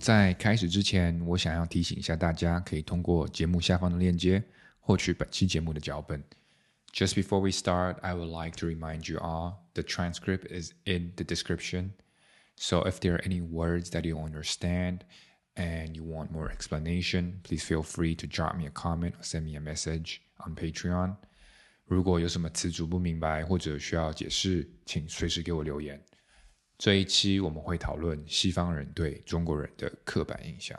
在开始之前，我想要提醒一下大家，可以通过节目下方的链接获取本期节目的脚本。Just before we start, I would like to remind you all the transcript is in the description. So if there are any words that you don't understand and you want more explanation, please feel free to drop me a comment or send me a message on Patreon. 如果有什么词组不明白或者需要解释，请随时给我留言。 这一期我们会讨论西方人对中国人的刻板印象。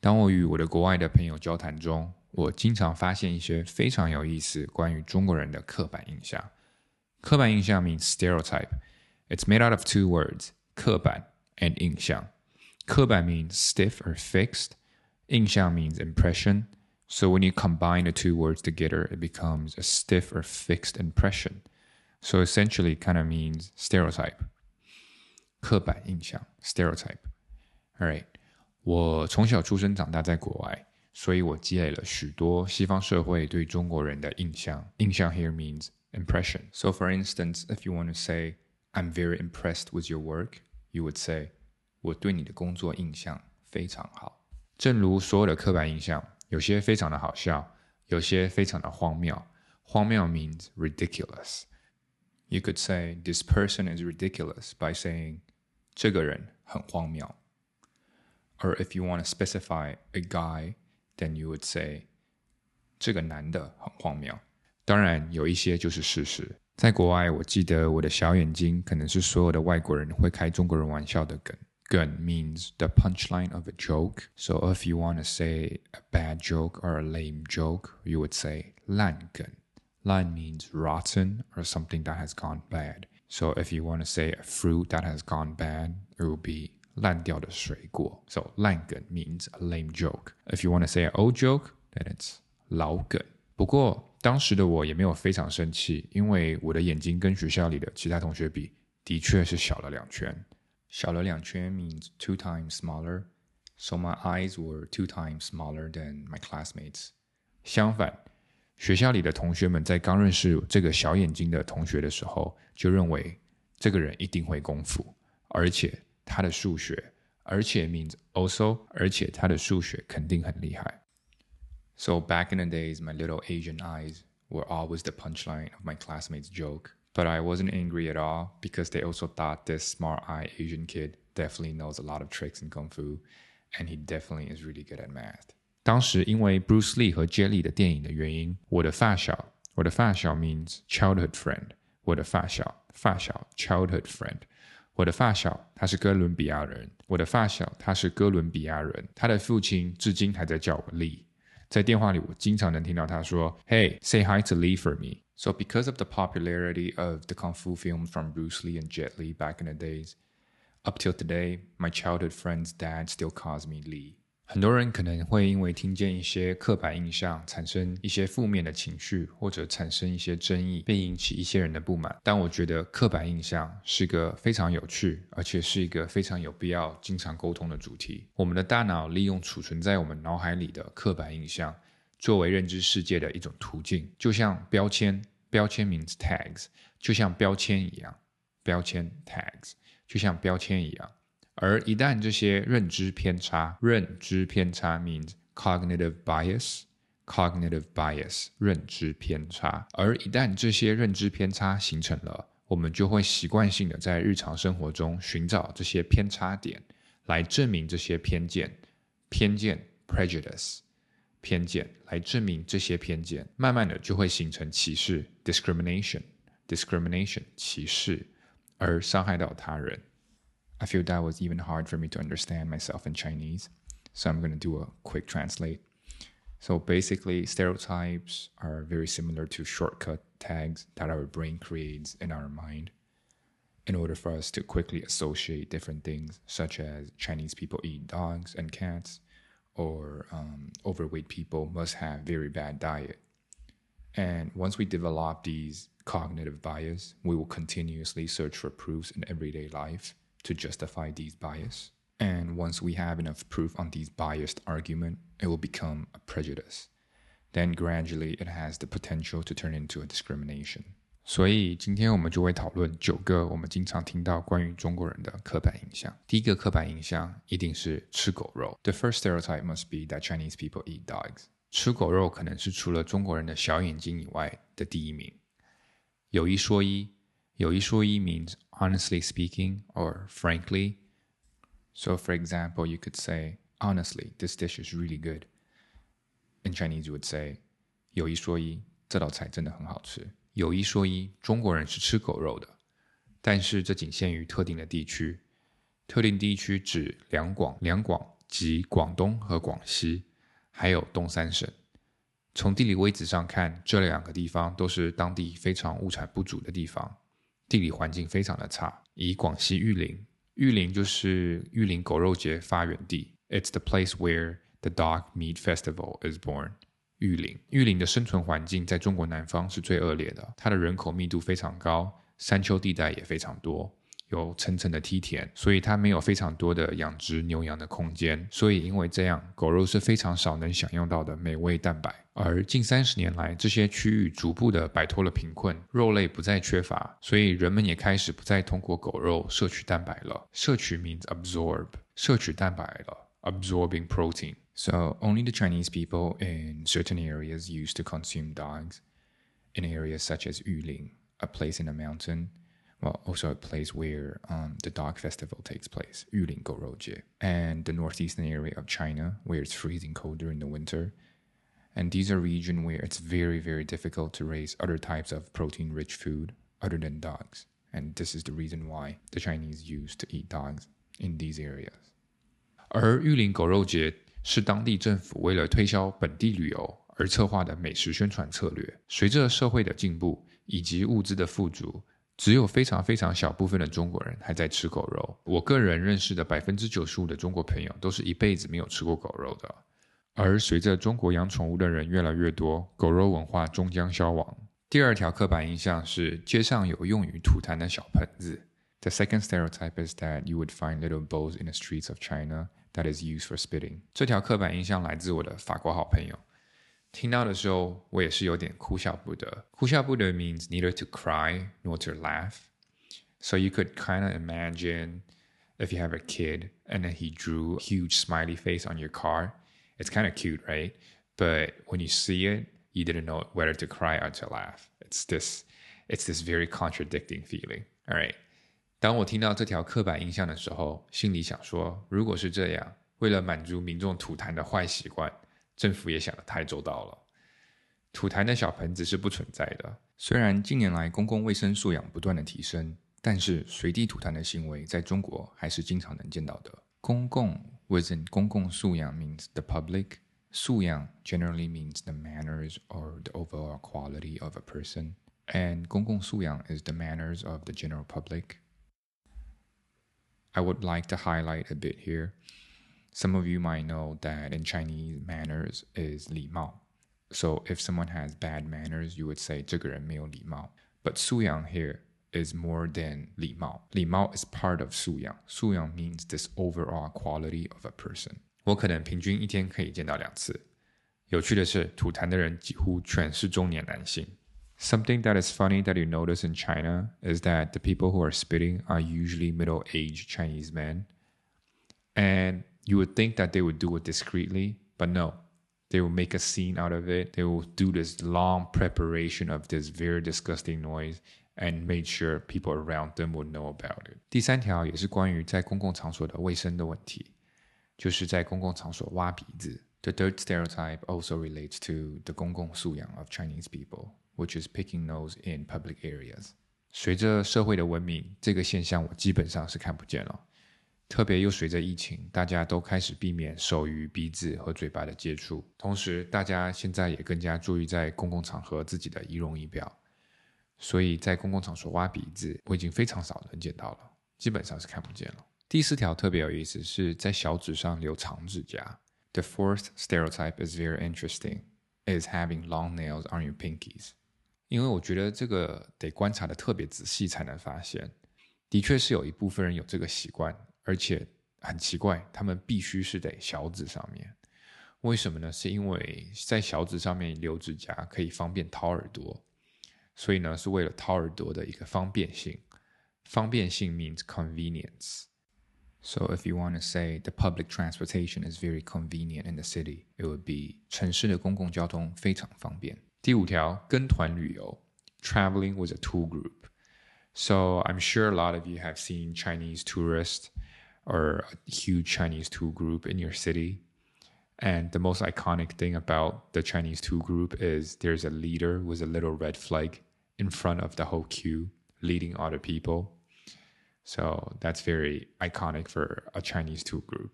当我与我的国外的朋友交谈中，我经常发现一些非常有意思关于中国人的刻板印象。刻板印象 means stereotype. It's made out of two words, 刻板 and 印象。刻板 means stiff or fixed. 印象 means impression. So when you combine the two words together, it becomes a stiff or fixed impression. So essentially kind of means stereotype. 刻板印象 stereotype. Alright. 我从小出生长大在国外。所以我积累了许多西方社会对中国人的印象。印象 here means impression. So for instance, if you want to say, I'm very impressed with your work, you would say, 我对你的工作印象非常好。正如所有的刻板印象，有些非常的好笑，有些非常的荒谬。荒谬 means ridiculous. You could say this person is ridiculous by saying 这个人很荒谬。Or if you want to specify a guy, then you would say 这个男的很荒谬。当然，有一些就是事实。在国外，我记得我的小眼睛可能是所有的外国人会开中国人玩笑的梗。梗 means the punchline of a joke. So if you want to say a bad joke or a lame joke, you would say "烂梗。"烂 means rotten or something that has gone bad. So if you want to say a fruit that has gone bad, it will be 烂掉的水果。So 烂梗 means a lame joke. If you want to say an old joke, then it's 老梗。不过当时的我也没有非常生气，因为我的眼睛跟学校里的其他同学比，的确是小了两圈。小了两圈 means two times smaller. So my eyes were two times smaller than my classmates. 相反， 学校里的同学们在刚认识这个小眼睛的同学的时候，就认为这个人一定会功夫，而且他的数学，而且 means also，而且他的数学肯定很厉害。So back in the days, my little Asian eyes were always the punchline of my classmates' joke. But I wasn't angry at all because they also thought this smart eye Asian kid definitely knows a lot of tricks in kung fu, and he definitely is really good at math. 当时因为 Bruce Lee 和 Jet Li 的电影的原因，我的发小，我的发小 means childhood friend，我的发小，发小 childhood friend。我的发小他是哥伦比亚人，我的发小他是哥伦比亚人，他的父亲至今还在叫我 Lee。在电话里，我经常能听到他说：“Hey, say hi to Lee for me.” So because of the popularity of the kung fu films from Bruce Lee and Jet Li back in the days, up till today, my childhood friend's dad still calls me Lee. 很多人可能会因为听见一些刻板印象，产生一些负面的情绪，或者产生一些争议，并引起一些人的不满。但我觉得刻板印象是个非常有趣，而且是一个非常有必要经常沟通的主题。我们的大脑利用储存在我们脑海里的刻板印象，作为认知世界的一种途径，就像标签，标签 means tags，就像标签一样，标签 tags，就像标签一样。而一旦这些认知偏差，认知偏差 means cognitive bias，cognitive bias 认知偏差。而一旦这些认知偏差形成了，我们就会习惯性的在日常生活中寻找这些偏差点，来证明这些偏见。偏见 prejudice，偏见来证明这些偏见，慢慢的就会形成歧视 discrimination，discrimination 歧视，而伤害到他人。I feel that was even hard for me to understand myself in Chinese. So I'm going to do a quick translate. So basically, stereotypes are very similar to shortcut tags that our brain creates in our mind in order for us to quickly associate different things, such as Chinese people eat dogs and cats, or um, overweight people must have very bad diet. And once we develop these cognitive bias, we will continuously search for proofs in everyday life to justify these bias. And once we have enough proof on these biased argument, it will become a prejudice. Then gradually it has the potential to turn into a discrimination. 所以今天我们就会讨论九个我们经常听到关于中国人的刻板印象。第一个刻板印象一定是吃狗肉。The first stereotype must be that Chinese people eat dogs。吃狗肉可能是除了中国人的小眼睛以外的第一名。有一说一， 有一说一 means honestly speaking or frankly. So, for example, you could say, honestly, this dish is really good. In Chinese, you would say, 有一说一，这道菜真的很好吃。有一说一，中国人是吃狗肉的，但是这仅限于特定的地区。特定地区指两广、两广及广东和广西，还有东三省。从地理位置上看，这两个地方都是当地非常物产不足的地方，地理环境非常的差。以广西玉林，玉林就是玉林狗肉节发源地，It's the place where the Dog Meat Festival is born. 玉林，玉林的生存环境在中国南方是最恶劣的，它的人口密度非常高，山丘地带也非常多，有层层的梯田，所以它没有非常多的养殖牛羊的空间，所以因为这样，狗肉是非常少能享用到的美味蛋白。而近三十年来，这些区域逐步的摆脱了贫困，肉类不再缺乏，所以人们也开始不再通过狗肉摄取蛋白了。摄取 means absorb，摄取蛋白了，absorbing protein。So only the Chinese people in certain areas used to consume dogs. In areas such as Yulin, a place in a mountain, well, also a place where um, the dog festival takes place, Yuling Gorojie, and the northeastern area of China, where it's freezing cold during the winter. And these are regions where it's very, very difficult to raise other types of protein-rich food other than dogs. And this is the reason why the Chinese used to eat dogs in these areas. 而玉林狗肉节是当地政府为了推销本地旅游而策划的美食宣传策略。随着社会的进步以及物资的富足， 只有非常非常小部分的中国人还在吃狗肉。我个人认识的百分之九十五的中国朋友都是一辈子没有吃过狗肉的。而随着中国养宠物的人越来越多，狗肉文化终将消亡。第二条刻板印象是街上有用于吐痰的小盆子。The second stereotype is that you would find little bowls in the streets of China. that is used for spitting。这条刻板印象来自我的法国好朋友。听到的时候，我也是有点哭笑不得。哭笑不得 means neither to cry nor to laugh. So you could kind of imagine if you have a kid and then he drew a huge smiley face on your car. It's kind of cute, right? But when you see it, you didn't know whether to cry or to laugh. It's this, it's this very contradicting feeling. All right. 当我听到这条刻板印象的时候，心里想说：如果是这样，为了满足民众吐痰的坏习惯， 政府也想得太周到了。吐痰的小盆子是不存在的。虽然近年来公共卫生素养不断的提升，但是随地吐痰的行为在中国还是经常能见到的。公共 within 公共素养 means the public 素养 generally means the manners or the overall quality of a person，and 公共素养 is the manners of the general public。I would like to highlight a bit here. Some of you might know that in Chinese, manners is 礼貌. So if someone has bad manners, you would say 这个人没有礼貌. But 素养 here is more than 礼貌.礼貌 is part of 素养.素养 means this overall quality of a person. 我可能平均一天可以见到两次。有趣的是，吐痰的人几乎全是中年男性。Something that is funny that you notice in China is that the people who are spitting are usually middle aged Chinese men. And you would think that they would do it discreetly, but no. They will make a scene out of it. They will do this long preparation of this very disgusting noise and make sure people around them will know about it. 第三条也是关于在公共场所的卫生的问题，就是在公共场所挖鼻子。The third stereotype also relates to the 公共素养 of Chinese people which is picking nose in public areas。随着社会的文明，这个现象我基本上是看不见了。 特别又随着疫情，大家都开始避免手与鼻子和嘴巴的接触。同时，大家现在也更加注意在公共场合自己的仪容仪表。所以在公共场所挖鼻子，我已经非常少能见到了，基本上是看不见了。第四条特别有意思，是在小指上留长指甲。The fourth stereotype is very interesting: is having long nails on your pinkies. 因为我觉得这个得观察的特别仔细才能发现，的确是有一部分人有这个习惯，而且很奇怪，他们必须是得小指上面。为什么呢？是因为在小指上面留指甲可以方便掏耳朵， 所以呢是为了掏耳朵的一个方便性。方便性 means convenience. So if you want to say the public transportation is very convenient in the city, it would be 城市的公共交通非常方便。第五条，跟团旅游，traveling with a tour group. So I'm sure a lot of you have seen Chinese tourists or a huge Chinese tour group in your city. And the most iconic thing about the Chinese tour group is there's a leader with a little red flag in front of the whole queue, leading other people. So that's very iconic for a Chinese tour group.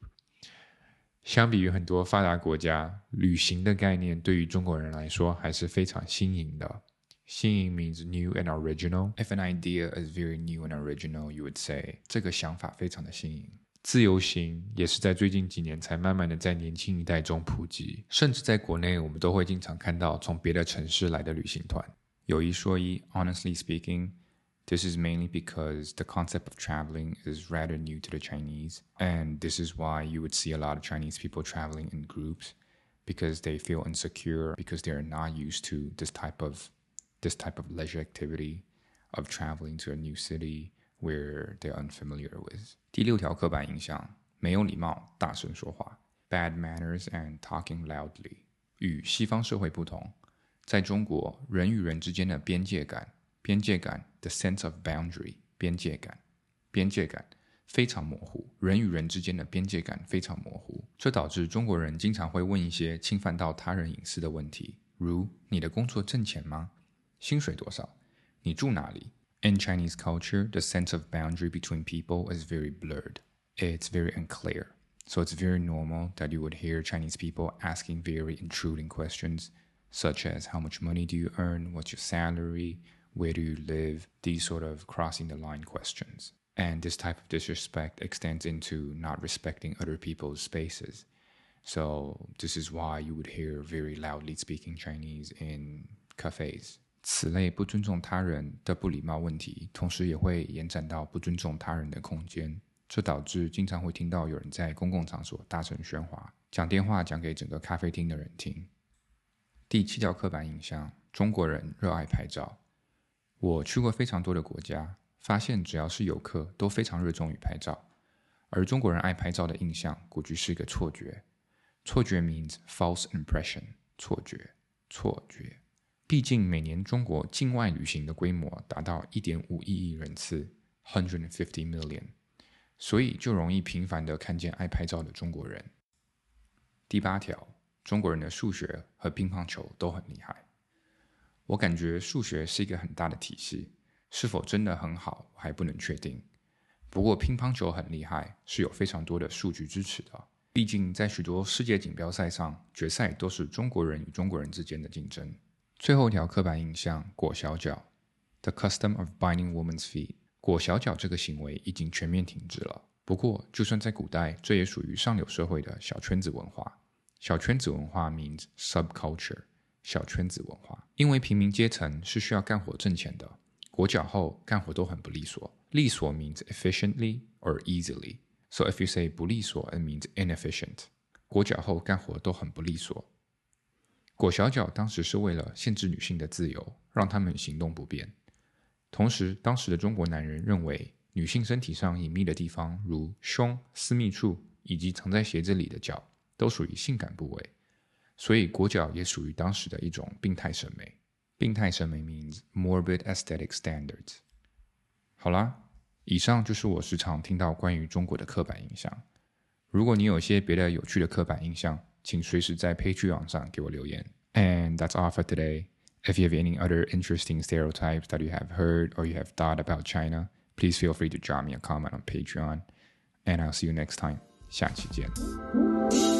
相比于很多发达国家，旅行的概念对于中国人来说还是非常新颖的。 新颖 means new and original. If an idea is very new and original, you would say 这个想法非常的新颖。自由行也是在最近几年才慢慢的在年轻一代中普及，甚至在国内我们都会经常看到从别的城市来的旅行团。有一说一，honestly speaking。this is mainly because the concept of traveling is rather new to the Chinese, and this is why you would see a lot of Chinese people traveling in groups because they feel insecure because they're not used to this type of this type of leisure activity of traveling to a new city where they're unfamiliar with. 第六条刻板印象：没有礼貌，大声说话，bad manners and talking loudly。与西方社会不同，在中国，人与人之间的边界感边界感 the sense of boundary 边界感，边界感非常模糊，人与人之间的边界感非常模糊，这导致中国人经常会问一些侵犯到他人隐私的问题，如你的工作挣钱吗？ 薪水多少？你住哪里？In Chinese culture, the sense of boundary between people is very blurred. It's very unclear. So it's very normal that you would hear Chinese people asking very intruding questions, such as how much money do you earn? What's your salary? where do you live, these sort of crossing the line questions. And this type of disrespect extends into not respecting other people's spaces. So this is why you would hear very loudly speaking Chinese in cafes. 此类不尊重他人的不礼貌问题，同时也会延展到不尊重他人的空间，这导致经常会听到有人在公共场所大声喧哗，讲电话讲给整个咖啡厅的人听。第七条刻板印象：中国人热爱拍照。我去过非常多的国家，发现只要是游客都非常热衷于拍照，而中国人爱拍照的印象估计是一个错觉。错觉 means false impression，错觉，错觉。毕竟每年中国境外旅行的规模达到一点五亿亿人次 （hundred and fifty million），所以就容易频繁的看见爱拍照的中国人。第八条，中国人的数学和乒乓球都很厉害。我感觉数学是一个很大的体系，是否真的很好，还不能确定。不过乒乓球很厉害，是有非常多的数据支持的。毕竟在许多世界锦标赛上，决赛都是中国人与中国人之间的竞争。最后一条刻板印象：裹小脚，the custom of binding women's feet。裹小脚这个行为已经全面停止了。不过，就算在古代，这也属于上流社会的小圈子文化。小圈子文化 means subculture。小圈子文化，因为平民阶层是需要干活挣钱的，裹脚后干活都很不利索。利索 means efficiently or easily. So if you say 不利索，it means inefficient. 裹脚后干活都很不利索。裹小脚当时是为了限制女性的自由，让她们行动不便。同时，当时的中国男人认为，女性身体上隐秘的地方，如胸、私密处以及藏在鞋子里的脚，都属于性感部位。所以裹脚也属于当时的一种病态审美。病态审美 means morbid aesthetic standards。好啦，以上就是我时常听到关于中国的刻板印象。如果你有些别的有趣的刻板印象，请随时在 Patreon 上给我留言。And that's all for today. If you have any other interesting stereotypes that you have heard or you have thought about China, please feel free to drop me a comment on Patreon. And I'll see you next time. 下期见。